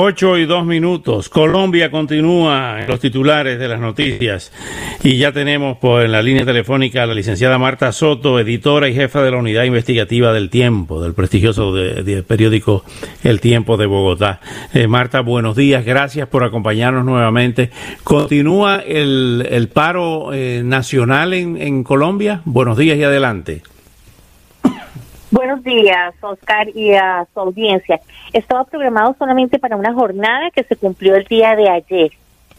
8 y 2 minutos. Colombia continúa en los titulares de las noticias. Y ya tenemos por en la línea telefónica a la licenciada Marta Soto, editora y jefa de la unidad investigativa del Tiempo, del prestigioso de, periódico El Tiempo de Bogotá. Eh, Marta, buenos días. Gracias por acompañarnos nuevamente. ¿Continúa el, paro eh, nacional en, en Colombia? Buenos días y adelante. Buenos días, Oscar, y a su audiencia. Estaba programado solamente para una jornada que se cumplió el día de ayer.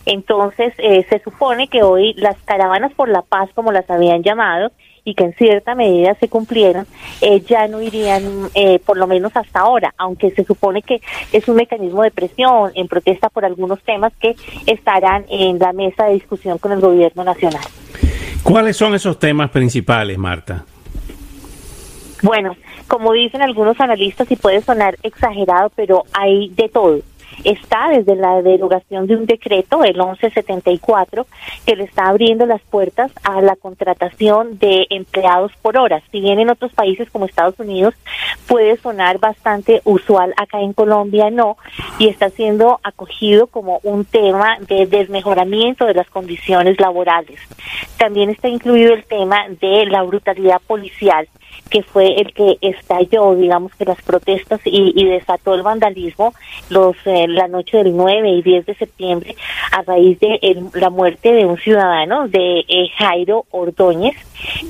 Entonces, eh, se supone que hoy las caravanas por la paz, como las habían llamado, y que en cierta medida se cumplieron, eh, ya no irían, eh, por lo menos hasta ahora, aunque se supone que es un mecanismo de presión en protesta por algunos temas que estarán en la mesa de discusión con el gobierno nacional. ¿Cuáles son esos temas principales, Marta? Bueno, como dicen algunos analistas, y puede sonar exagerado, pero hay de todo. Está desde la derogación de un decreto, el 1174, que le está abriendo las puertas a la contratación de empleados por horas. Si bien en otros países como Estados Unidos puede sonar bastante usual, acá en Colombia no, y está siendo acogido como un tema de desmejoramiento de las condiciones laborales. También está incluido el tema de la brutalidad policial que fue el que estalló, digamos que las protestas y, desató el vandalismo los eh, la noche del 9 y 10 de septiembre a raíz de la muerte de un ciudadano, de eh, Jairo Ordóñez.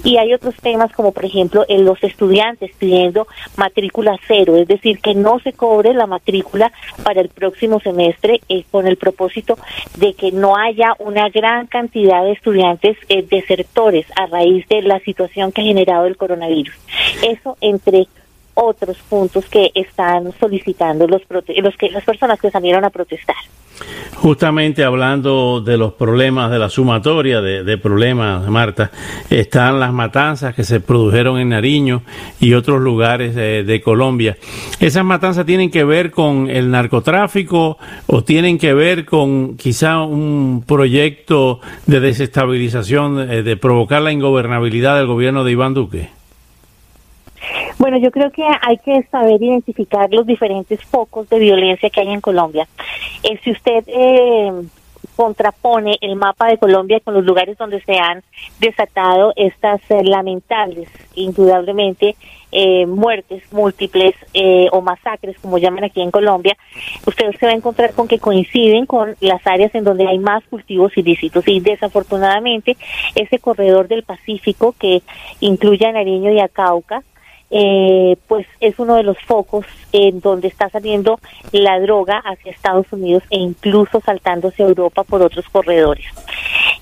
Y hay otros temas como por ejemplo en los estudiantes pidiendo matrícula cero, es decir, que no se cobre la matrícula para el próximo semestre eh, con el propósito de que no haya una gran cantidad de estudiantes desertores a raíz de la situación que ha generado el coronavirus. Eso entre otros puntos que están solicitando los, los que las personas que salieron a protestar. Justamente hablando de los problemas, de la sumatoria de, problemas, Marta, están las matanzas que se produjeron en Nariño y otros lugares de, de, Colombia. ¿Esas matanzas tienen que ver con el narcotráfico o tienen que ver con quizá un proyecto de desestabilización, eh, de provocar la ingobernabilidad del gobierno de Iván Duque? Bueno, yo creo que hay que saber identificar los diferentes focos de violencia que hay en Colombia. Eh, si usted eh, contrapone el mapa de Colombia con los lugares donde se han desatado estas eh, lamentables, indudablemente, muertes múltiples o masacres, como llaman aquí en Colombia, usted se va a encontrar con que coinciden con las áreas en donde hay más cultivos ilícitos. Y desafortunadamente, ese corredor del Pacífico que incluye a Nariño y a Cauca, eh, pues es uno de los focos en donde está saliendo la droga hacia Estados Unidos e incluso saltándose a Europa por otros corredores.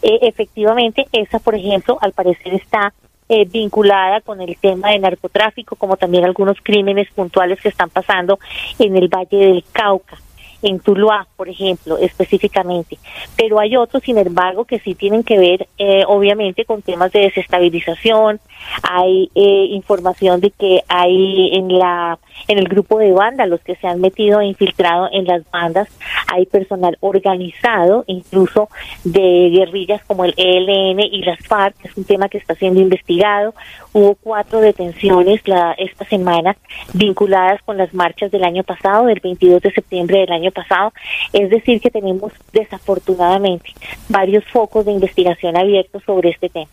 Eh, efectivamente, esa, por ejemplo, al parecer está eh, vinculada con el tema de narcotráfico, como también algunos crímenes puntuales que están pasando en el Valle del Cauca en Tuluá, por ejemplo, específicamente. Pero hay otros, sin embargo, que sí tienen que ver, eh, obviamente, con temas de desestabilización. Hay eh, información de que hay en la en el grupo de los que se han metido e infiltrado en las bandas, hay personal organizado, incluso de guerrillas como el ELN y las FARC, es un tema que está siendo investigado. Hubo cuatro detenciones la, esta semana vinculadas con las marchas del año pasado, del 22 de septiembre del año pasado. Es decir, que tenemos desafortunadamente varios focos de investigación abiertos sobre este tema.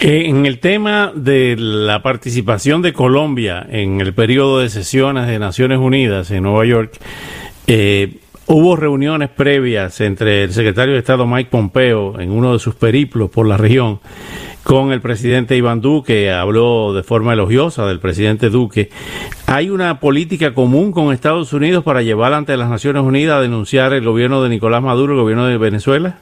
Eh, en el tema de la participación de Colombia en el periodo de sesiones de Naciones Unidas en Nueva York, eh, hubo reuniones previas entre el secretario de Estado Mike Pompeo en uno de sus periplos por la región con el presidente Iván Duque, habló de forma elogiosa del presidente Duque. ¿Hay una política común con Estados Unidos para llevar ante las Naciones Unidas a denunciar el gobierno de Nicolás Maduro, el gobierno de Venezuela?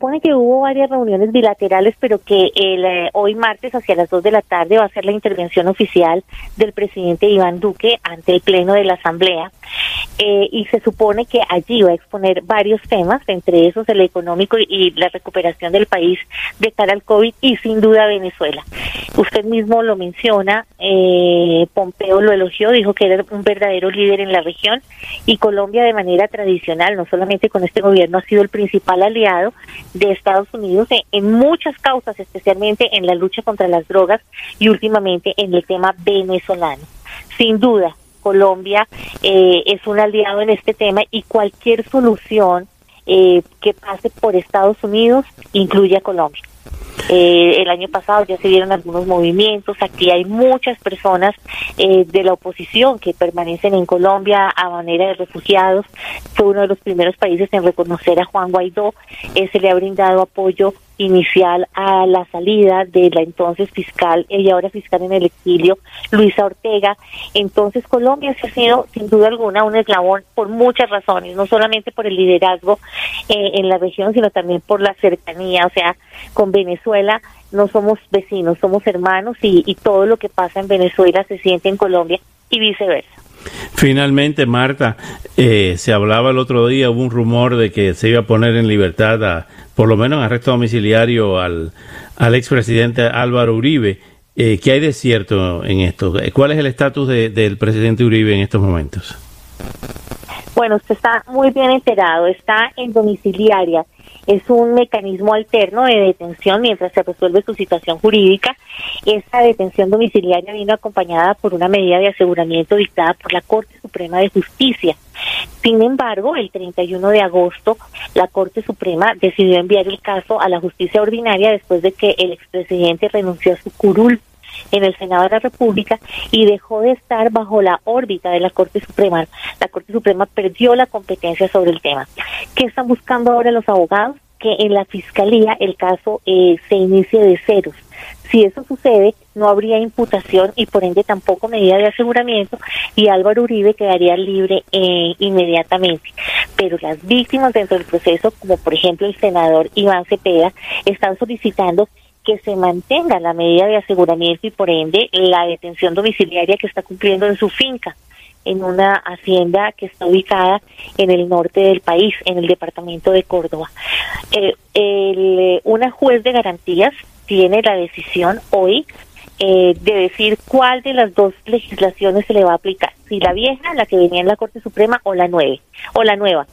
Supone que hubo varias reuniones bilaterales, pero que el, eh, hoy martes hacia las 2 de la tarde va a ser la intervención oficial del presidente Iván Duque ante el Pleno de la Asamblea. Eh, y se supone que allí va a exponer varios temas, entre esos el económico y la recuperación del país de cara al COVID y sin duda Venezuela. Usted mismo lo menciona, eh, Pompeo lo elogió, dijo que era un verdadero líder en la región y Colombia de manera tradicional, no solamente con este gobierno, ha sido el principal aliado de Estados Unidos en, muchas causas, especialmente en la lucha contra las drogas y últimamente en el tema venezolano. Sin duda, Colombia eh, es un aliado en este tema y cualquier solución eh, que pase por Estados Unidos incluye a Colombia. Eh, el año pasado ya se dieron algunos movimientos. Aquí hay muchas personas eh, de la oposición que permanecen en Colombia a manera de refugiados. Fue uno de los primeros países en reconocer a Juan Guaidó. Eh, se le ha brindado apoyo inicial a la salida de la entonces fiscal y ahora fiscal en el exilio, Luisa Ortega. Entonces Colombia se ha sido sin duda alguna un eslabón por muchas razones, no solamente por el liderazgo eh, en la región, sino también por la cercanía, o sea, con Venezuela no somos vecinos, somos hermanos y, y todo lo que pasa en Venezuela se siente en Colombia y viceversa. Finalmente, Marta, eh, se hablaba el otro día, hubo un rumor de que se iba a poner en libertad, a, por lo menos en arresto domiciliario, al, expresidente Álvaro Uribe. Eh, ¿Qué hay de cierto en esto? ¿Cuál es el estatus del presidente Uribe en estos momentos? Bueno, usted está muy bien enterado, está en domiciliaria es un mecanismo alterno de detención mientras se resuelve su situación jurídica. Esta detención domiciliaria vino acompañada por una medida de aseguramiento dictada por la Corte Suprema de Justicia. Sin embargo, el 31 de agosto, la Corte Suprema decidió enviar el caso a la justicia ordinaria después de que el expresidente renunció a su curul en el Senado de la República y dejó de estar bajo la órbita de la Corte Suprema. La Corte Suprema perdió la competencia sobre el tema. ¿Qué están buscando ahora los abogados? Que en la Fiscalía el caso eh, se inicie de ceros. Si eso sucede, no habría imputación y por ende tampoco medida de aseguramiento y Álvaro Uribe quedaría libre eh, inmediatamente. Pero las víctimas dentro del proceso, como por ejemplo el senador Iván Cepeda, están solicitando que se mantenga la medida de aseguramiento y por ende la detención domiciliaria que está cumpliendo en su finca, en una hacienda que está ubicada en el norte del país, en el departamento de Córdoba. Eh, el, una juez de garantías tiene la decisión hoy eh, de decir cuál de las dos legislaciones se le va a aplicar, si la vieja, la que venía en la Corte Suprema, o la nueve, o la nueva.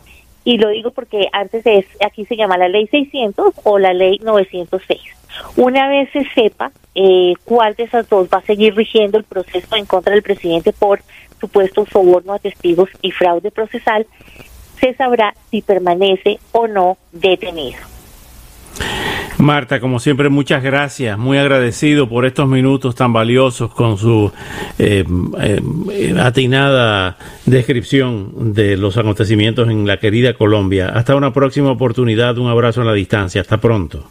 Y lo digo porque antes es, aquí se llama la ley 600 o la ley 906. Una vez se sepa eh, cuál de esas dos va a seguir rigiendo el proceso en contra del presidente por supuesto soborno a testigos y fraude procesal, se sabrá si permanece o no detenido. Marta, como siempre, muchas gracias. Muy agradecido por estos minutos tan valiosos con su eh, eh, atinada descripción de los acontecimientos en la querida Colombia. Hasta una próxima oportunidad. Un abrazo a la distancia. Hasta pronto.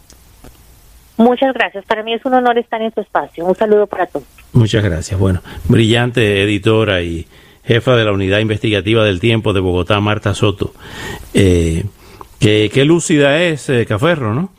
Muchas gracias. Para mí es un honor estar en su espacio. Un saludo para todos. Muchas gracias. Bueno, brillante editora y jefa de la unidad investigativa del tiempo de Bogotá, Marta Soto. Eh, qué, lúcida es eh, Caferro, ¿no?